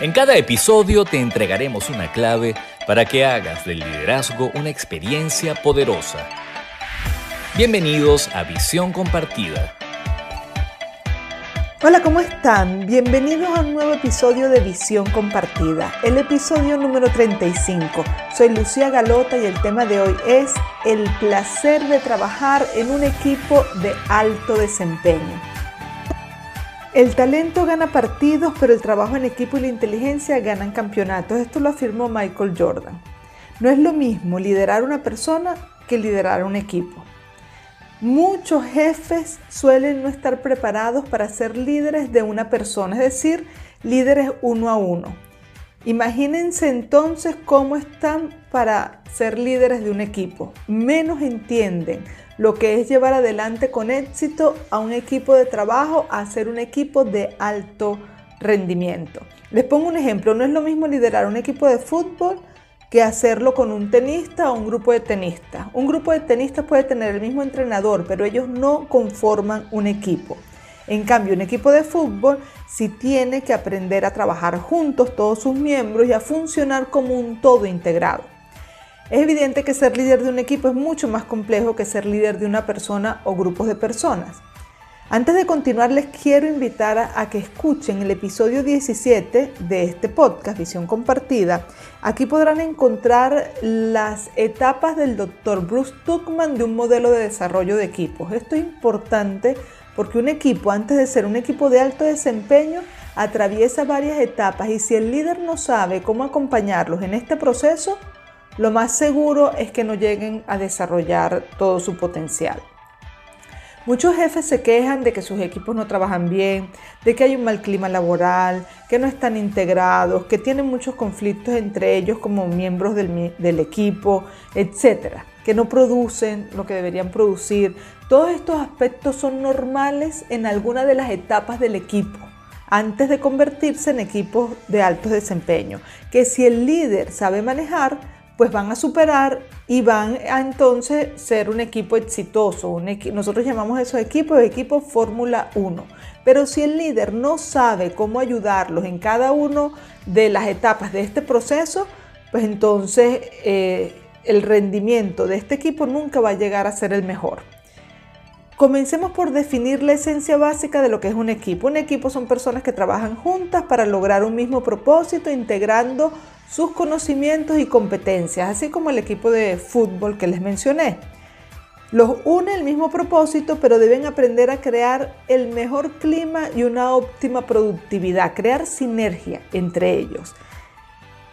En cada episodio te entregaremos una clave para que hagas del liderazgo una experiencia poderosa. Bienvenidos a Visión Compartida. Hola, ¿cómo están? Bienvenidos a un nuevo episodio de Visión Compartida, el episodio número 35. Soy Lucía Galota y el tema de hoy es el placer de trabajar en un equipo de alto desempeño. El talento gana partidos, pero el trabajo en equipo y la inteligencia ganan campeonatos. Esto lo afirmó Michael Jordan. No es lo mismo liderar una persona que liderar un equipo. Muchos jefes suelen no estar preparados para ser líderes de una persona, es decir, líderes uno a uno. Imagínense entonces cómo están para ser líderes de un equipo. Menos entienden lo que es llevar adelante con éxito a un equipo de trabajo a ser un equipo de alto rendimiento. Les pongo un ejemplo, no es lo mismo liderar un equipo de fútbol que hacerlo con un tenista o un grupo de tenistas. Un grupo de tenistas puede tener el mismo entrenador, pero ellos no conforman un equipo. En cambio, un equipo de fútbol sí tiene que aprender a trabajar juntos todos sus miembros y a funcionar como un todo integrado. Es evidente que ser líder de un equipo es mucho más complejo que ser líder de una persona o grupos de personas. Antes de continuar, les quiero invitar a, que escuchen el episodio 17 de este podcast, Visión Compartida. Aquí podrán encontrar las etapas del Dr. Bruce Tuckman de un modelo de desarrollo de equipos. Esto es importante porque un equipo, antes de ser un equipo de alto desempeño, atraviesa varias etapas y si el líder no sabe cómo acompañarlos en este proceso, lo más seguro es que no lleguen a desarrollar todo su potencial. Muchos jefes se quejan de que sus equipos no trabajan bien, de que hay un mal clima laboral, que no están integrados, que tienen muchos conflictos entre ellos como miembros del, equipo, etc. Que no producen lo que deberían producir. Todos estos aspectos son normales en alguna de las etapas del equipo antes de convertirse en equipos de alto desempeño, que si el líder sabe manejar, pues van a superar y van a entonces ser un equipo exitoso. nosotros llamamos esos equipos equipos Fórmula 1. Pero si el líder no sabe cómo ayudarlos en cada una de las etapas de este proceso, pues entonces eh, el rendimiento de este equipo nunca va a llegar a ser el mejor. Comencemos por definir la esencia básica de lo que es un equipo. Un equipo son personas que trabajan juntas para lograr un mismo propósito, integrando sus conocimientos y competencias, así como el equipo de fútbol que les mencioné. Los une el mismo propósito, pero deben aprender a crear el mejor clima y una óptima productividad, crear sinergia entre ellos.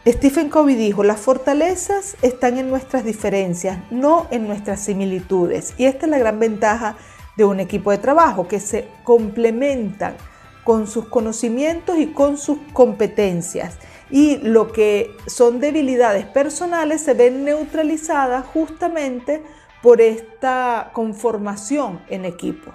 Stephen Covey dijo, las fortalezas están en nuestras diferencias, no en nuestras similitudes. Y esta es la gran ventaja de un equipo de trabajo, que se complementan con sus conocimientos y con sus competencias y lo que son debilidades personales se ven neutralizadas justamente por esta conformación en equipo.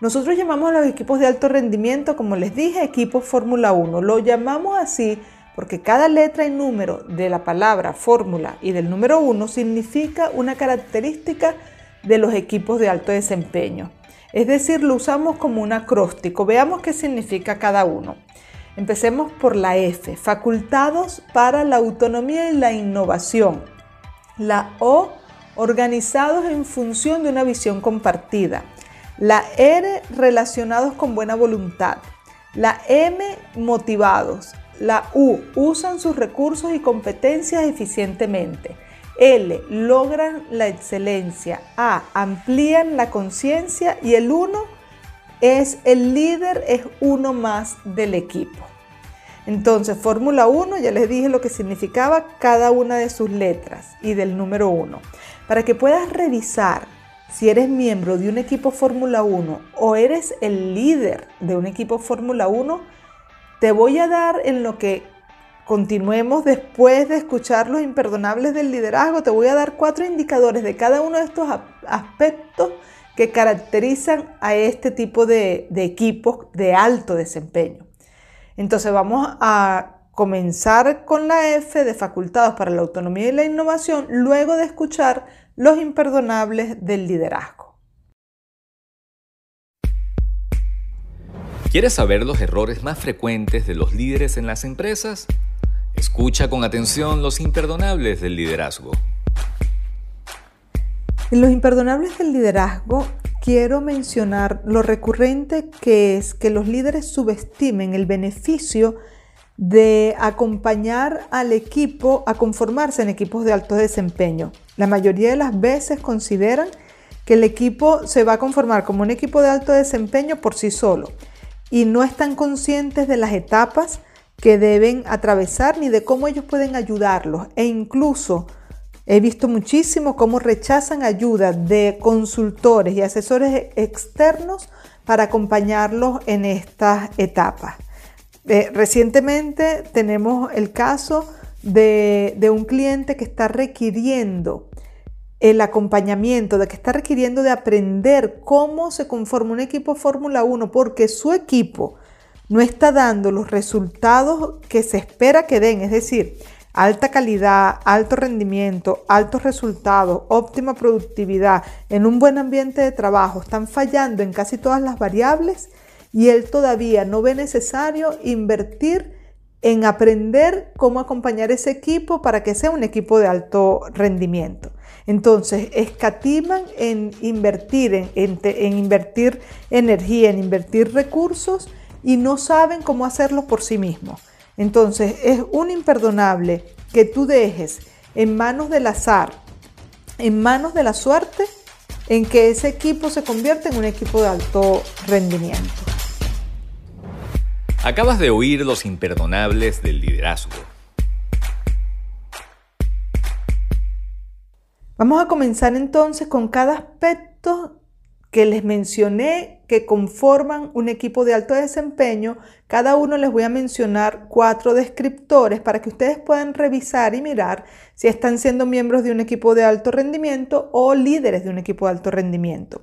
Nosotros llamamos a los equipos de alto rendimiento, como les dije, equipos Fórmula 1. Lo llamamos así porque cada letra y número de la palabra fórmula y del número 1 significa una característica de los equipos de alto desempeño. Es decir, lo usamos como un acróstico. Veamos qué significa cada uno. Empecemos por la F, facultados para la autonomía y la innovación. La O, organizados en función de una visión compartida. La R, relacionados con buena voluntad. La M, motivados. La U, usan sus recursos y competencias eficientemente. L, logran la excelencia. A, amplían la conciencia. Y el 1, es el líder, es uno más del equipo. Entonces, Fórmula 1, ya les dije lo que significaba cada una de sus letras y del número 1. Para que puedas revisar si eres miembro de un equipo Fórmula 1 o eres el líder de un equipo Fórmula 1, te voy a dar en lo que continuemos después de escuchar los imperdonables del liderazgo, te voy a dar cuatro indicadores de cada uno de estos aspectos que caracterizan a este tipo de, equipos de alto desempeño. Entonces vamos a comenzar con la F de facultados para la autonomía y la innovación, luego de escuchar los imperdonables del liderazgo. ¿Quieres saber los errores más frecuentes de los líderes en las empresas? Escucha con atención los imperdonables del liderazgo. En los imperdonables del liderazgo quiero mencionar lo recurrente que es que los líderes subestimen el beneficio de acompañar al equipo a conformarse en equipos de alto desempeño. La mayoría de las veces consideran que el equipo se va a conformar como un equipo de alto desempeño por sí solo y no están conscientes de las etapas que deben atravesar ni de cómo ellos pueden ayudarlos. E incluso he visto muchísimo cómo rechazan ayuda de consultores y asesores externos para acompañarlos en estas etapas. Eh, recientemente tenemos el caso de, un cliente que está requiriendo el acompañamiento, de que está requiriendo de aprender cómo se conforma un equipo Fórmula 1, porque su equipo no está dando los resultados que se espera que den, es decir, alta calidad, alto rendimiento, altos resultados, óptima productividad, en un buen ambiente de trabajo, están fallando en casi todas las variables y él todavía no ve necesario invertir en aprender cómo acompañar ese equipo para que sea un equipo de alto rendimiento. Entonces, escatiman en invertir, en, invertir energía, en invertir recursos y no saben cómo hacerlo por sí mismos. Entonces, es un imperdonable que tú dejes en manos del azar, en manos de la suerte, en que ese equipo se convierta en un equipo de alto rendimiento. Acabas de oír los imperdonables del liderazgo. Vamos a comenzar entonces con cada aspecto que les mencioné que conforman un equipo de alto desempeño. Cada uno les voy a mencionar cuatro descriptores para que ustedes puedan revisar y mirar si están siendo miembros de un equipo de alto rendimiento o líderes de un equipo de alto rendimiento.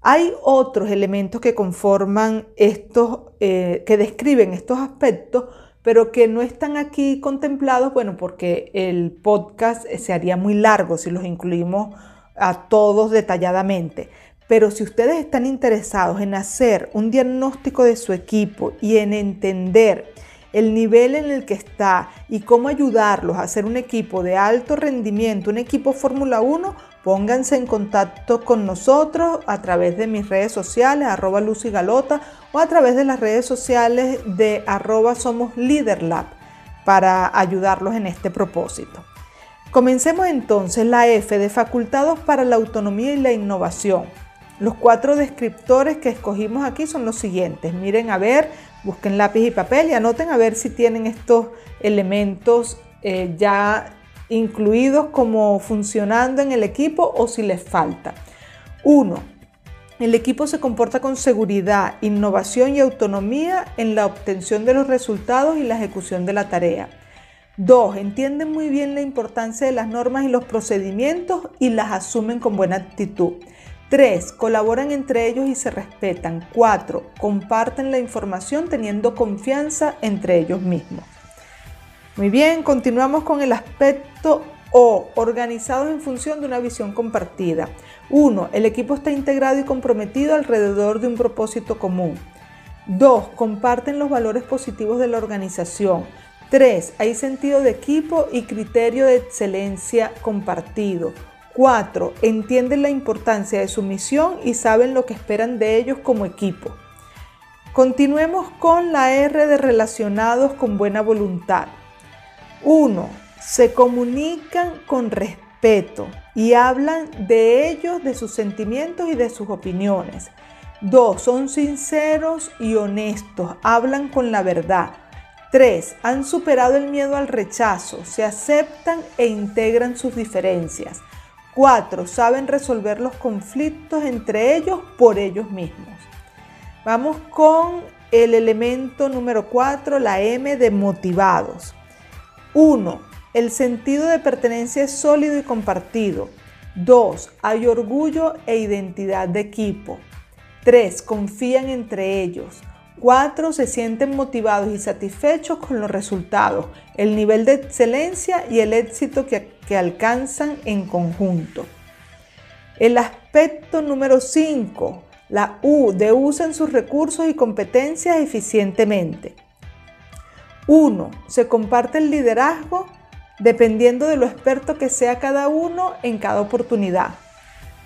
Hay otros elementos que conforman estos, eh, que describen estos aspectos, pero que no están aquí contemplados, bueno, porque el podcast se haría muy largo si los incluimos a todos detalladamente. Pero si ustedes están interesados en hacer un diagnóstico de su equipo y en entender el nivel en el que está y cómo ayudarlos a ser un equipo de alto rendimiento, un equipo Fórmula 1, pónganse en contacto con nosotros a través de mis redes sociales, arroba Lucy Galota, o a través de las redes sociales de arroba Somos Leaderlab para ayudarlos en este propósito. Comencemos entonces la F de facultados para la autonomía y la innovación. Los cuatro descriptores que escogimos aquí son los siguientes. Miren a ver, busquen lápiz y papel y anoten a ver si tienen estos elementos eh, ya incluidos como funcionando en el equipo o si les falta. Uno, el equipo se comporta con seguridad, innovación y autonomía en la obtención de los resultados y la ejecución de la tarea. 2. Entienden muy bien la importancia de las normas y los procedimientos y las asumen con buena actitud. 3. Colaboran entre ellos y se respetan. 4. Comparten la información teniendo confianza entre ellos mismos. Muy bien, continuamos con el aspecto O, organizados en función de una visión compartida. 1. El equipo está integrado y comprometido alrededor de un propósito común. 2. Comparten los valores positivos de la organización. 3. Hay sentido de equipo y criterio de excelencia compartido. 4. Entienden la importancia de su misión y saben lo que esperan de ellos como equipo. Continuemos con la R de relacionados con buena voluntad. 1. Se comunican con respeto y hablan de ellos, de sus sentimientos y de sus opiniones. 2. Son sinceros y honestos, hablan con la verdad. 3. Han superado el miedo al rechazo, se aceptan e integran sus diferencias. 4. Saben resolver los conflictos entre ellos por ellos mismos. Vamos con el elemento número 4, la M de motivados. 1. El sentido de pertenencia es sólido y compartido. 2. Hay orgullo e identidad de equipo. 3. Confían entre ellos. 4. Se sienten motivados y satisfechos con los resultados, el nivel de excelencia y el éxito que, que alcanzan en conjunto. El aspecto número 5. La U de usen sus recursos y competencias eficientemente. 1. Se comparte el liderazgo dependiendo de lo experto que sea cada uno en cada oportunidad.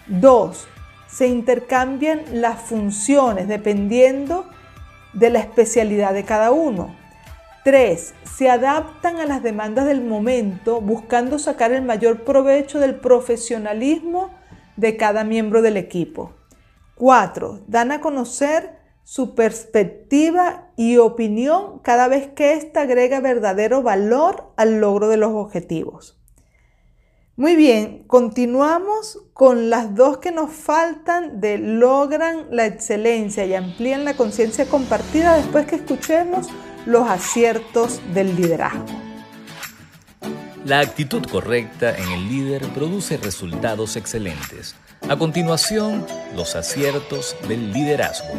2. Se intercambian las funciones dependiendo de la especialidad de cada uno. 3. Se adaptan a las demandas del momento buscando sacar el mayor provecho del profesionalismo de cada miembro del equipo. 4. Dan a conocer su perspectiva y opinión cada vez que ésta agrega verdadero valor al logro de los objetivos. Muy bien, continuamos con las dos que nos faltan de logran la excelencia y amplían la conciencia compartida después que escuchemos los aciertos del liderazgo. La actitud correcta en el líder produce resultados excelentes. A continuación, los aciertos del liderazgo.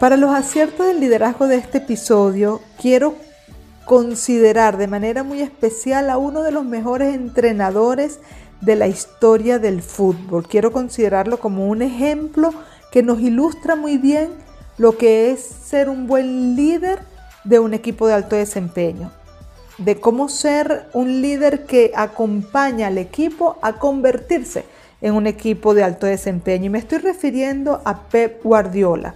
Para los aciertos del liderazgo de este episodio, quiero considerar de manera muy especial a uno de los mejores entrenadores de la historia del fútbol. Quiero considerarlo como un ejemplo que nos ilustra muy bien lo que es ser un buen líder de un equipo de alto desempeño, de cómo ser un líder que acompaña al equipo a convertirse en un equipo de alto desempeño. Y me estoy refiriendo a Pep Guardiola.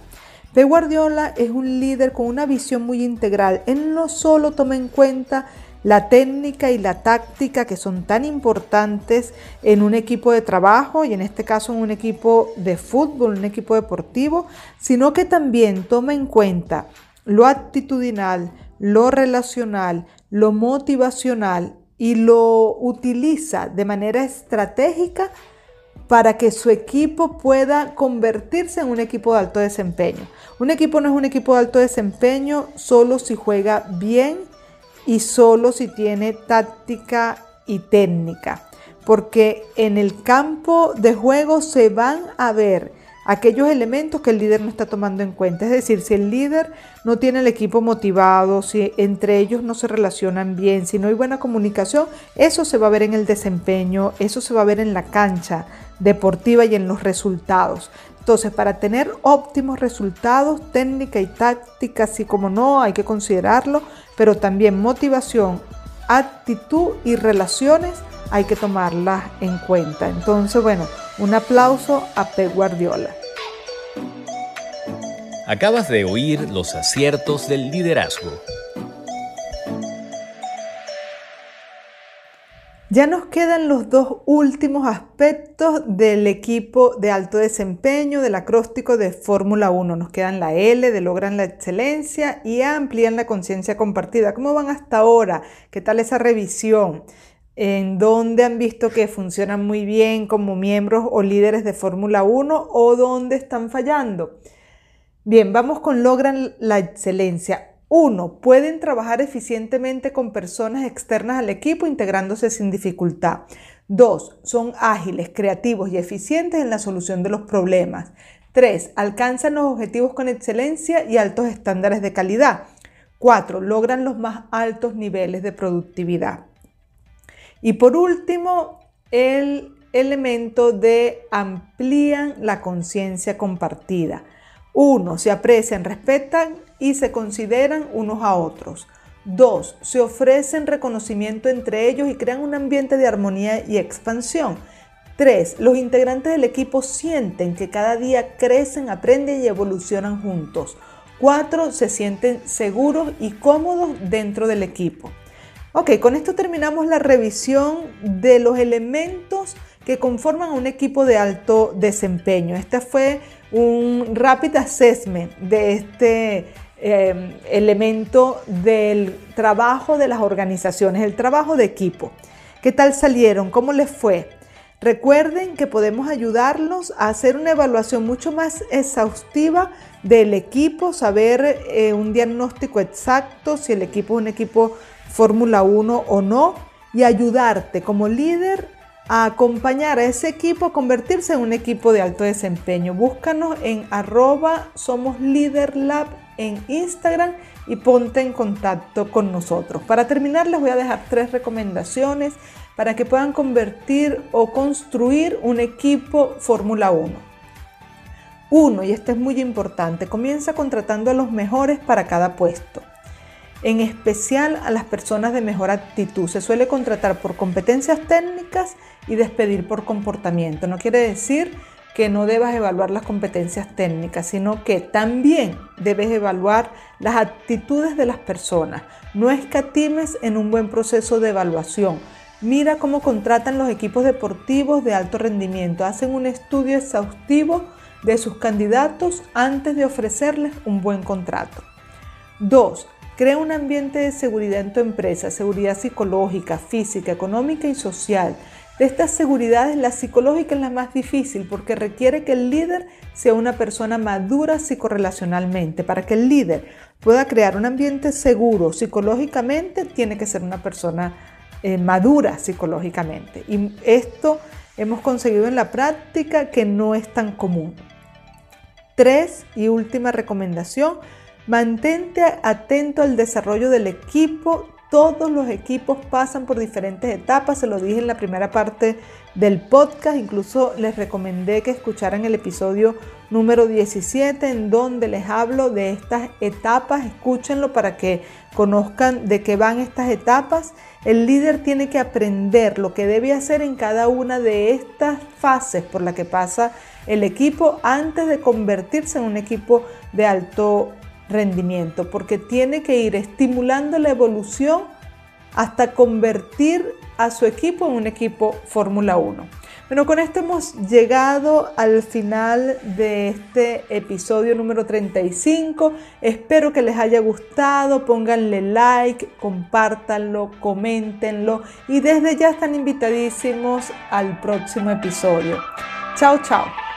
Pep Guardiola es un líder con una visión muy integral. Él no solo toma en cuenta la técnica y la táctica que son tan importantes en un equipo de trabajo y en este caso en un equipo de fútbol, un equipo deportivo, sino que también toma en cuenta lo actitudinal, lo relacional, lo motivacional y lo utiliza de manera estratégica para que su equipo pueda convertirse en un equipo de alto desempeño. Un equipo no es un equipo de alto desempeño solo si juega bien y solo si tiene táctica y técnica, porque en el campo de juego se van a ver aquellos elementos que el líder no está tomando en cuenta. Es decir, si el líder no tiene el equipo motivado, si entre ellos no se relacionan bien, si no hay buena comunicación, eso se va a ver en el desempeño, eso se va a ver en la cancha deportiva y en los resultados. Entonces, para tener óptimos resultados, técnica y táctica, así como no, hay que considerarlo, pero también motivación, actitud y relaciones hay que tomarlas en cuenta. Entonces, bueno, un aplauso a Pep Guardiola. Acabas de oír los aciertos del liderazgo. Ya nos quedan los dos últimos aspectos del equipo de alto desempeño del acróstico de Fórmula 1. Nos quedan la L de logran la excelencia y amplían la conciencia compartida. ¿Cómo van hasta ahora? ¿Qué tal esa revisión? En dónde han visto que funcionan muy bien como miembros o líderes de Fórmula 1 o dónde están fallando. Bien, vamos con logran la excelencia. Uno, pueden trabajar eficientemente con personas externas al equipo integrándose sin dificultad. Dos, son ágiles, creativos y eficientes en la solución de los problemas. Tres, alcanzan los objetivos con excelencia y altos estándares de calidad. Cuatro, logran los más altos niveles de productividad. Y por último, el elemento de amplían la conciencia compartida. Uno, se aprecian, respetan y se consideran unos a otros. Dos, se ofrecen reconocimiento entre ellos y crean un ambiente de armonía y expansión. Tres, los integrantes del equipo sienten que cada día crecen, aprenden y evolucionan juntos. Cuatro, se sienten seguros y cómodos dentro del equipo. Ok, con esto terminamos la revisión de los elementos que conforman un equipo de alto desempeño. Este fue un rapid assessment de este eh, elemento del trabajo de las organizaciones, el trabajo de equipo. ¿Qué tal salieron? ¿Cómo les fue? Recuerden que podemos ayudarlos a hacer una evaluación mucho más exhaustiva del equipo, saber eh, un diagnóstico exacto, si el equipo es un equipo Fórmula 1 o no y ayudarte como líder a acompañar a ese equipo a convertirse en un equipo de alto desempeño. Búscanos en arroba somos lab en Instagram y ponte en contacto con nosotros. Para terminar les voy a dejar tres recomendaciones para que puedan convertir o construir un equipo Fórmula 1. Uno, y esto es muy importante, comienza contratando a los mejores para cada puesto en especial a las personas de mejor actitud. Se suele contratar por competencias técnicas y despedir por comportamiento. No quiere decir que no debas evaluar las competencias técnicas, sino que también debes evaluar las actitudes de las personas. No escatimes en un buen proceso de evaluación. Mira cómo contratan los equipos deportivos de alto rendimiento. Hacen un estudio exhaustivo de sus candidatos antes de ofrecerles un buen contrato. 2. Crea un ambiente de seguridad en tu empresa, seguridad psicológica, física, económica y social. De estas seguridades, la psicológica es la más difícil porque requiere que el líder sea una persona madura psicorrelacionalmente. Para que el líder pueda crear un ambiente seguro psicológicamente, tiene que ser una persona eh, madura psicológicamente. Y esto hemos conseguido en la práctica que no es tan común. Tres y última recomendación, Mantente atento al desarrollo del equipo. Todos los equipos pasan por diferentes etapas, se lo dije en la primera parte del podcast, incluso les recomendé que escucharan el episodio número 17 en donde les hablo de estas etapas, escúchenlo para que conozcan de qué van estas etapas. El líder tiene que aprender lo que debe hacer en cada una de estas fases por la que pasa el equipo antes de convertirse en un equipo de alto rendimiento, porque tiene que ir estimulando la evolución hasta convertir a su equipo en un equipo Fórmula 1. Bueno, con esto hemos llegado al final de este episodio número 35. Espero que les haya gustado. Pónganle like, compártanlo, coméntenlo y desde ya están invitadísimos al próximo episodio. Chao, chao.